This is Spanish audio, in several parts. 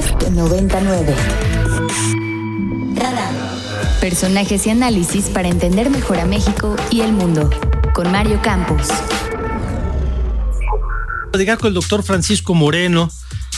Podcast 99. Radar. Personajes y análisis para entender mejor a México y el mundo. Con Mario Campos. Platicar con el doctor Francisco Moreno,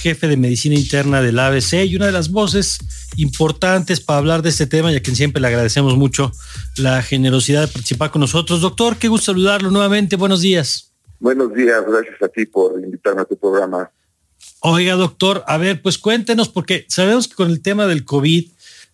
jefe de medicina interna del ABC y una de las voces importantes para hablar de este tema y a quien siempre le agradecemos mucho la generosidad de participar con nosotros. Doctor, qué gusto saludarlo nuevamente. Buenos días. Buenos días, gracias a ti por invitarme a tu programa. Oiga, doctor, a ver, pues cuéntenos, porque sabemos que con el tema del COVID,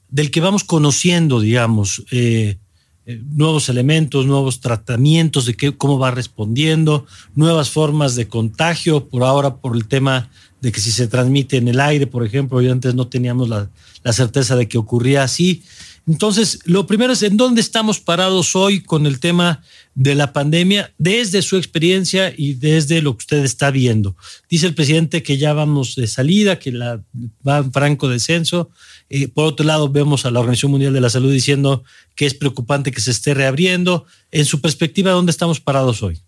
del que vamos conociendo, digamos, eh, eh, nuevos elementos, nuevos tratamientos, de qué, cómo va respondiendo, nuevas formas de contagio, por ahora por el tema de que si se transmite en el aire, por ejemplo, y antes no teníamos la, la certeza de que ocurría así. Entonces, lo primero es en dónde estamos parados hoy con el tema de la pandemia desde su experiencia y desde lo que usted está viendo. Dice el presidente que ya vamos de salida, que la, va en franco descenso. Eh, por otro lado, vemos a la Organización Mundial de la Salud diciendo que es preocupante que se esté reabriendo. En su perspectiva, ¿dónde estamos parados hoy?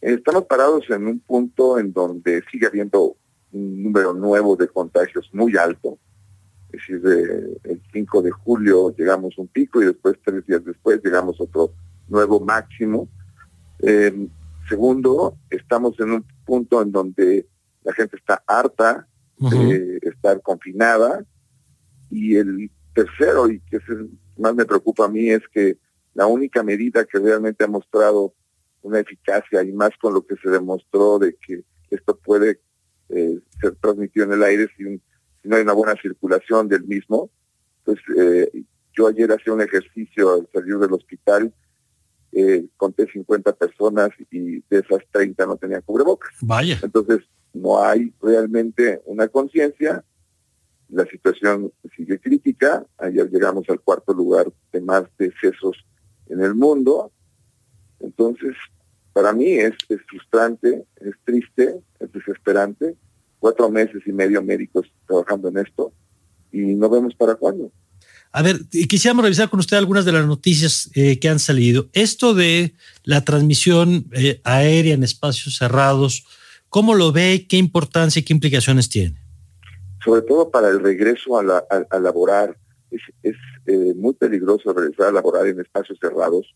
Estamos parados en un punto en donde sigue habiendo un número nuevo de contagios muy alto es decir, el 5 de julio llegamos un pico y después, tres días después, llegamos otro nuevo máximo. Eh, segundo, estamos en un punto en donde la gente está harta de estar confinada. Y el tercero, y que es el más me preocupa a mí, es que la única medida que realmente ha mostrado una eficacia y más con lo que se demostró de que esto puede eh, ser transmitido en el aire sin si no hay una buena circulación del mismo. Pues eh, yo ayer hacía un ejercicio al salir del hospital, eh, conté 50 personas y de esas 30 no tenían cubrebocas. Vaya. Entonces, no hay realmente una conciencia, la situación sigue crítica, ayer llegamos al cuarto lugar de más decesos en el mundo, entonces para mí es, es frustrante, es triste, es desesperante, cuatro meses y medio médicos trabajando en esto y no vemos para cuándo. A ver, quisiéramos revisar con usted algunas de las noticias eh, que han salido. Esto de la transmisión eh, aérea en espacios cerrados, ¿cómo lo ve? ¿Qué importancia y qué implicaciones tiene? Sobre todo para el regreso a, a, laborar. Es, es eh, muy peligroso regresar a laborar en espacios cerrados,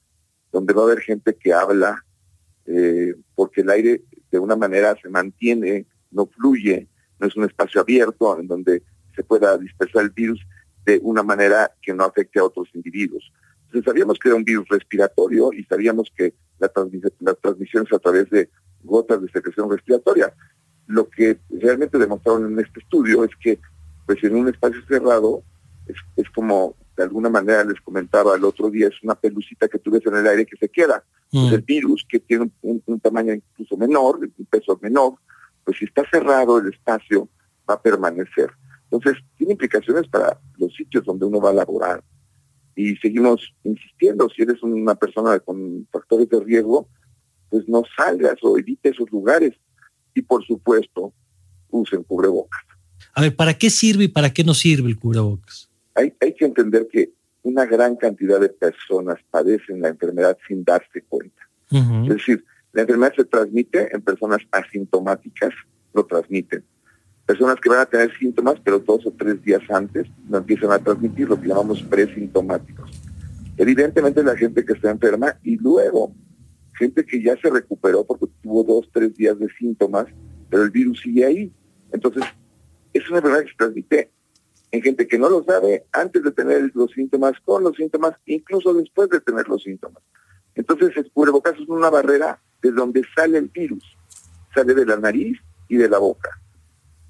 donde va a haber gente que habla, porque el aire de una manera se mantiene no fluye, no es un espacio abierto en donde se pueda dispersar el virus de una manera que no afecte a otros individuos. Entonces sabíamos que era un virus respiratorio y sabíamos que la, las transmisiones a través de gotas de secreción respiratoria. Lo que realmente demostraron en este estudio es que pues en un espacio cerrado es, como de alguna manera les comentaba el otro día, es una pelucita que tú ves en el aire que se queda. Mm. el virus, que tiene un, tamaño incluso menor, un peso menor, pues si está cerrado el espacio, va a permanecer. Entonces, tiene implicaciones para los sitios donde uno va a laborar. Y seguimos insistiendo, si eres una persona con factores de riesgo, pues no salgas o evite esos lugares. Y por supuesto, usen cubrebocas. A ver, ¿para qué sirve y para qué no sirve el cubrebocas? Hay, hay que entender que una gran cantidad de personas padecen la enfermedad sin darse cuenta. Es decir, la enfermedad se transmite en personas asintomáticas, lo transmiten. Personas que van a tener síntomas, pero dos o tres días antes no empiezan a transmitir lo que llamamos presintomáticos. Evidentemente la gente que está enferma y luego gente que ya se recuperó porque tuvo dos, tres días de síntomas, pero el virus sigue ahí. Entonces, es una enfermedad que se transmite en gente que no lo sabe antes de tener los síntomas, con los síntomas, incluso después de tener los síntomas. Entonces, el cubrebocas es una barrera de donde sale el virus. Sale de la nariz y de la boca.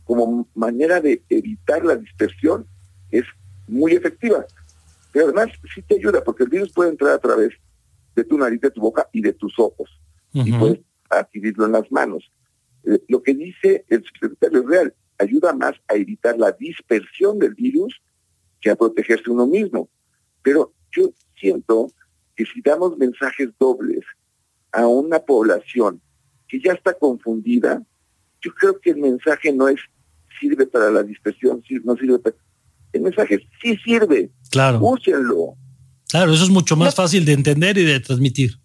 Como manera de evitar la dispersión es muy efectiva. Pero además sí te ayuda porque el virus puede entrar a través de tu nariz, de tu boca y de tus ojos. Y puedes adquirirlo en las manos. Eh, lo que dice el secretario es real. Ayuda más a evitar la dispersión del virus que a protegerse uno mismo. Pero yo siento que si damos mensajes dobles a una población que ya está confundida, yo creo que el mensaje no es sirve para la dispersión, no sirve para... El mensaje sí sirve. Claro. Úsenlo. Claro, eso es mucho más fácil de entender y de transmitir.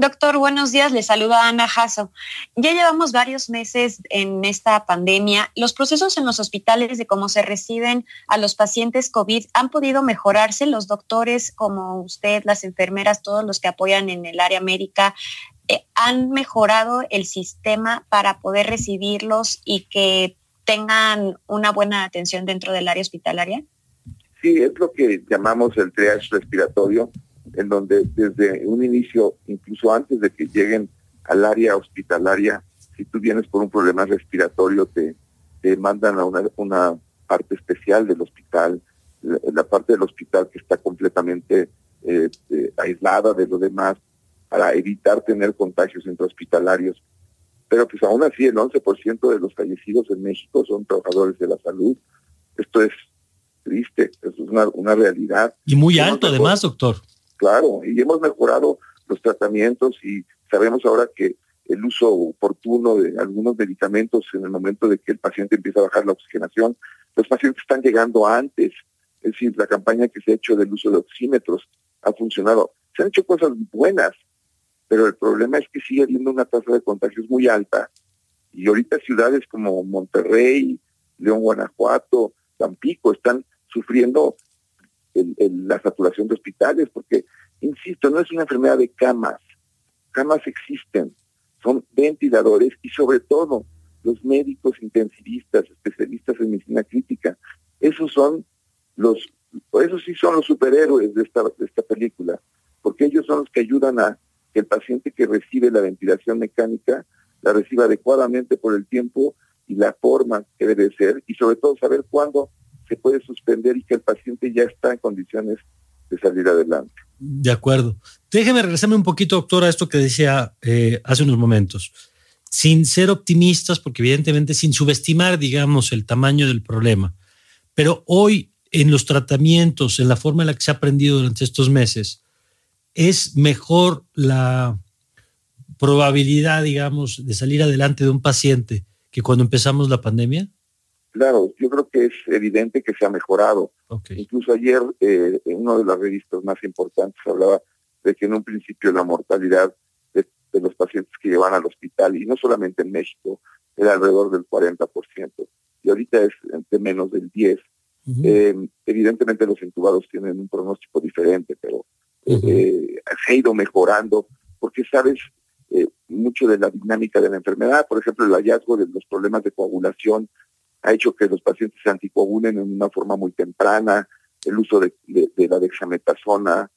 Doctor, buenos días. Le saluda Ana Jasso. Ya llevamos varios meses en esta pandemia. ¿Los procesos en los hospitales de cómo se reciben a los pacientes COVID han podido mejorarse? Los doctores como usted, las enfermeras, todos los que apoyan en el área médica, eh, ¿han mejorado el sistema para poder recibirlos y que tengan una buena atención dentro del área hospitalaria? Sí, es lo que llamamos el triage respiratorio en donde desde un inicio, incluso antes de que lleguen al área hospitalaria, si tú vienes por un problema respiratorio, te, te mandan a una, parte especial del hospital, la, parte del hospital que está completamente eh, eh, aislada de lo demás para evitar tener contagios intrahospitalarios. Pero pues aún así el 11% de los fallecidos en México son trabajadores de la salud. Esto es triste, es una, una realidad. Y muy alto además, doctor claro, y hemos mejorado los tratamientos y sabemos ahora que el uso oportuno de algunos medicamentos en el momento de que el paciente empieza a bajar la oxigenación, los pacientes están llegando antes. Es decir, la campaña que se ha hecho del uso de oxímetros ha funcionado. Se han hecho cosas buenas, pero el problema es que sigue habiendo una tasa de contagios muy alta. Y ahorita ciudades como Monterrey, León, Guanajuato, Tampico están sufriendo la saturación de hospitales, porque, insisto, no es una enfermedad de camas. Camas existen, son ventiladores y sobre todo los médicos intensivistas, especialistas en medicina crítica. Esos son los, esos sí son los superhéroes de esta, de esta película, porque ellos son los que ayudan a que el paciente que recibe la ventilación mecánica la reciba adecuadamente por el tiempo y la forma que debe ser, y sobre todo saber cuándo se puede suspender y que el paciente ya está en condiciones de salir adelante. De acuerdo. Déjeme regresarme un poquito, doctor, a esto que decía eh, hace unos momentos. Sin ser optimistas, porque evidentemente sin subestimar, digamos, el tamaño del problema. Pero hoy, en los tratamientos, en la forma en la que se ha aprendido durante estos meses, es mejor la probabilidad, digamos, de salir adelante de un paciente que cuando empezamos la pandemia? Claro, yo creo que es evidente que se ha mejorado. Incluso ayer eh, en una de las revistas más importantes hablaba de que en un principio la mortalidad de, los pacientes que llevan al hospital, y no solamente en México, era alrededor del 40%, y ahorita es entre menos del 10%. Eh, evidentemente los intubados tienen un pronóstico diferente, pero eh, se ha ido mejorando porque sabes mucho de la dinámica de la enfermedad, por ejemplo, el hallazgo de los problemas de coagulación ha hecho que los pacientes se anticoagulen en una forma muy temprana, el uso de, la dexametasona.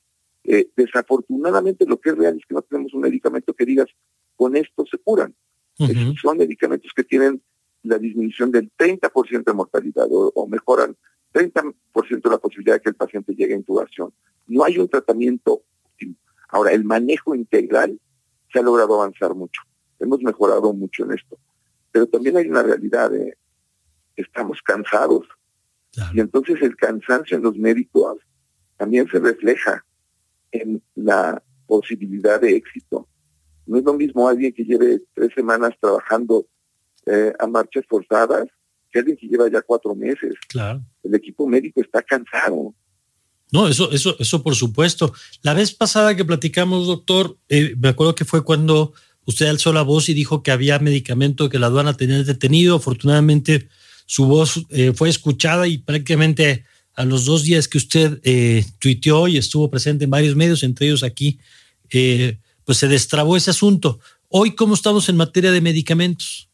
Eh, desafortunadamente lo que es real es que no tenemos un medicamento que digas, con esto se curan. Son medicamentos que tienen la disminución del 30% de mortalidad o, mejoran 30% la posibilidad de que el paciente llegue a intubación. No hay un tratamiento óptimo. Ahora, el manejo integral se ha logrado avanzar mucho. Hemos mejorado mucho en esto. Pero también hay una realidad. de estamos cansados. Y entonces el cansancio en los médicos también se refleja en la posibilidad de éxito. No es lo mismo alguien que lleve tres semanas trabajando eh, a marchas forzadas que alguien que lleva ya cuatro meses. Claro. El equipo médico está cansado. No, eso, eso, eso por supuesto. La vez pasada que platicamos, doctor, eh, me acuerdo que fue cuando usted alzó la voz y dijo que había medicamento que la aduana tenía detenido. Afortunadamente, su voz eh, fue escuchada y prácticamente a los dos días que usted eh, tuiteó y estuvo presente en varios medios, entre ellos aquí, eh, pues se destrabó ese asunto. Hoy, ¿cómo estamos en materia de medicamentos?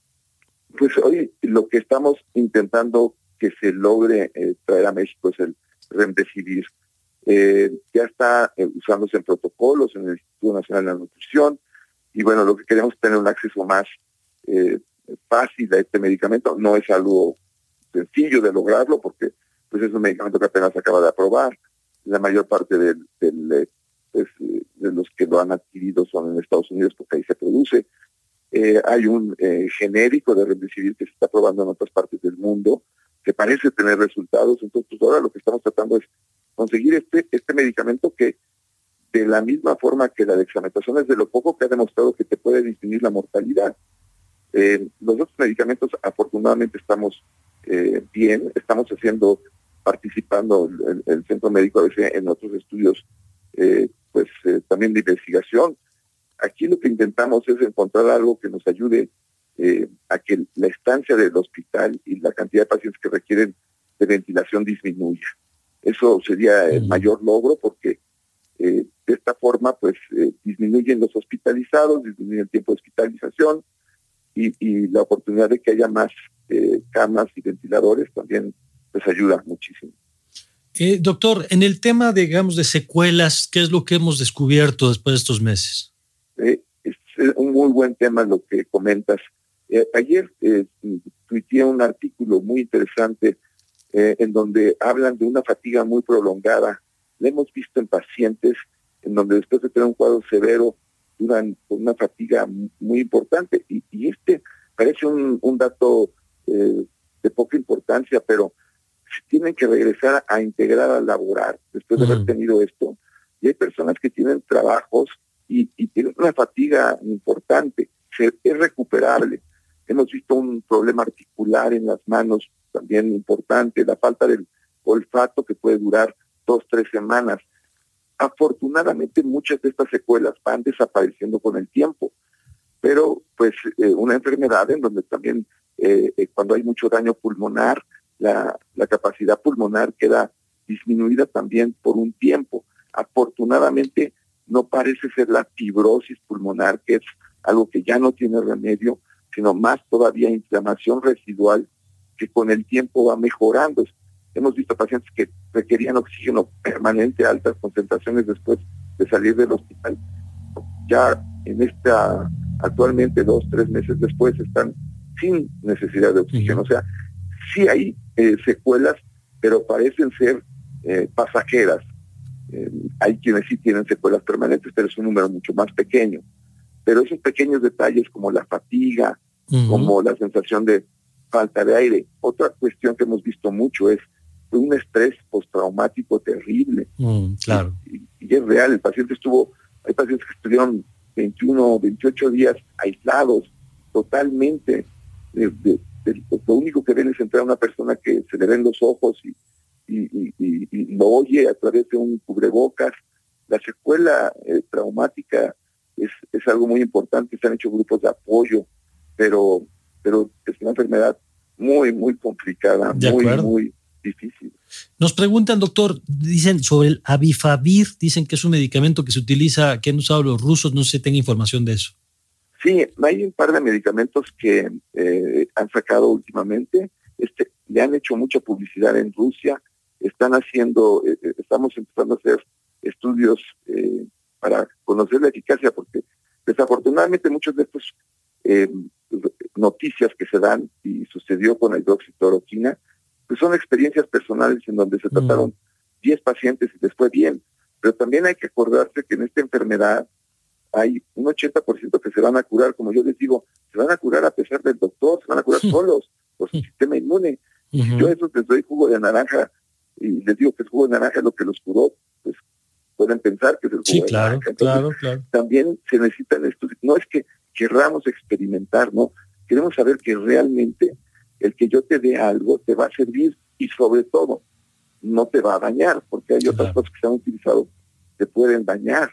Pues hoy lo que estamos intentando que se logre traer a México es el Remdesivir. ya está usándose en protocolos en el Instituto Nacional de la Nutrición y bueno, lo que queremos es tener un acceso más fácil a este medicamento. No es algo sencillo de lograrlo porque pues es un medicamento que apenas acaba de aprobar. La mayor parte eh, pues, de los que lo han adquirido son en Estados Unidos porque ahí se produce. Eh, hay un eh, genérico de Remdesivir que se está probando en otras partes del mundo que parece tener resultados. Entonces, pues, ahora lo que estamos tratando es conseguir este, este medicamento que de la misma forma que la dexametasona es de lo poco que ha demostrado que te puede disminuir la mortalidad. los otros medicamentos, afortunadamente, estamos eh, bien. Estamos haciendo, participando el, el Centro Médico ABC en otros estudios, eh, pues eh, también de investigación. aquí lo que intentamos es encontrar algo que nos ayude a que la estancia del hospital y la cantidad de pacientes que requieren de ventilación disminuya. Eso sería el mayor logro porque de esta forma pues disminuyen los hospitalizados, disminuye el tiempo de hospitalización y, la oportunidad de que haya más camas y ventiladores también les pues, ayuda muchísimo. doctor, en el tema, digamos, de secuelas, ¿qué es lo que hemos descubierto después de estos meses? es un muy buen tema lo que comentas. Eh, ayer eh, tuiteé un artículo muy interesante eh, en donde hablan de una fatiga muy prolongada. La hemos visto en pacientes en donde después de tener un cuadro severo duran una fatiga muy importante. Y, este parece un, dato eh, de poca importancia, pero tienen que regresar a integrar a laborar después de haber tenido esto. Y hay personas que tienen trabajos y, y tienen una fatiga importante. es recuperable. Hemos visto un problema articular en las manos también importante, la falta del olfato que puede durar dos, tres semanas. Afortunadamente muchas de estas secuelas van desapareciendo con el tiempo, pero pues eh, una enfermedad en donde también eh, eh, cuando hay mucho daño pulmonar, la, la capacidad pulmonar queda disminuida también por un tiempo. Afortunadamente no parece ser la fibrosis pulmonar, que es algo que ya no tiene remedio, sino más todavía inflamación residual que con el tiempo va mejorando. Hemos visto pacientes que requerían oxígeno permanente a altas concentraciones después de salir del hospital. Ya en esta, actualmente dos, tres meses después, están sin necesidad de oxígeno. O sea, sí hay eh, secuelas, pero parecen ser eh, pasajeras. Eh, hay quienes sí tienen secuelas permanentes, pero es un número mucho más pequeño. Pero esos pequeños detalles como la fatiga, como la sensación de falta de aire. Otra cuestión que hemos visto mucho es un estrés postraumático terrible. Mm, claro. Y, es real, el paciente estuvo, hay pacientes que estuvieron 21, 28 días aislados totalmente. lo único que ven es entrar a una persona que se le ven los ojos y, lo oye a través de un cubrebocas. La secuela eh, traumática es, es algo muy importante, se han hecho grupos de apoyo, pero, pero es una enfermedad muy, muy complicada, muy, muy difícil. Nos preguntan, doctor, dicen sobre el Avifavir, dicen que es un medicamento que se utiliza, que han usado los rusos, no sé si tenga información de eso. Sí, hay un par de medicamentos que eh, han sacado últimamente, este, le han hecho mucha publicidad en Rusia, están haciendo, eh, eh, estamos empezando a hacer estudios para conocer la eficacia, porque desafortunadamente muchos de estos noticias que se dan y sucedió con la hidroxicloroquina, pues son experiencias personales en donde se trataron 10 pacientes y les fue bien. Pero también hay que acordarse que en esta enfermedad hay un 80% que se van a curar, como yo les digo, se van a curar a pesar del doctor, se van a curar solos por su sistema inmune. Si yo a esos les doy jugo de naranja y les digo que el jugo de naranja es lo que los curó, pues pueden pensar que es el jugo de naranja. claro, claro. También se necesitan estudios. No es que querramos experimentar, ¿no? Queremos saber que realmente el que yo te dé algo te va a servir y sobre todo no te va a dañar, porque hay otras cosas que se han utilizado que pueden dañar.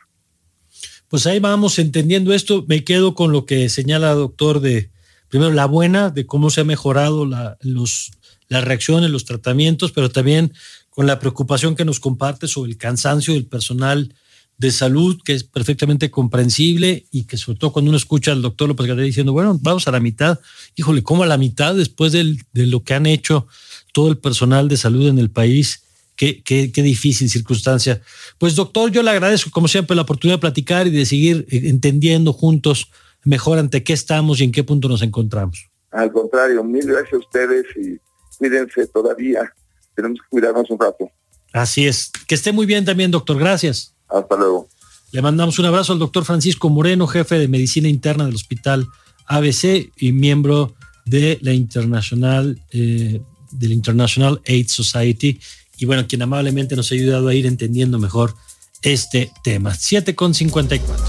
Pues ahí vamos entendiendo esto. Me quedo con lo que señala doctor de, primero, la buena, de cómo se ha mejorado la, los, las reacciones, los tratamientos, pero también con la preocupación que nos comparte sobre el cansancio del personal de salud que es perfectamente comprensible y que sobre todo cuando uno escucha al doctor López Gatel diciendo, bueno, vamos a la mitad, híjole, ¿cómo a la mitad después de lo que han hecho todo el personal de salud en el país? Qué, qué, qué, difícil circunstancia. Pues doctor, yo le agradezco como siempre la oportunidad de platicar y de seguir eh, entendiendo juntos mejor ante qué estamos y en qué punto nos encontramos. Al contrario, mil gracias a ustedes y cuídense todavía. Tenemos que cuidarnos un rato. Así es. Que esté muy bien también, doctor. Gracias. Hasta luego. Le mandamos un abrazo al doctor Francisco Moreno, jefe de medicina interna del Hospital ABC y miembro de la Internacional, eh, del International AIDS Society, y bueno, quien amablemente nos ha ayudado a ir entendiendo mejor este tema. 7 con 54.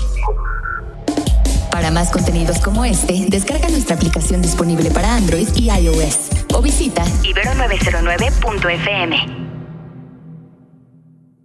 Para más contenidos como este, descarga nuestra aplicación disponible para Android y iOS o visita ibero909.fm.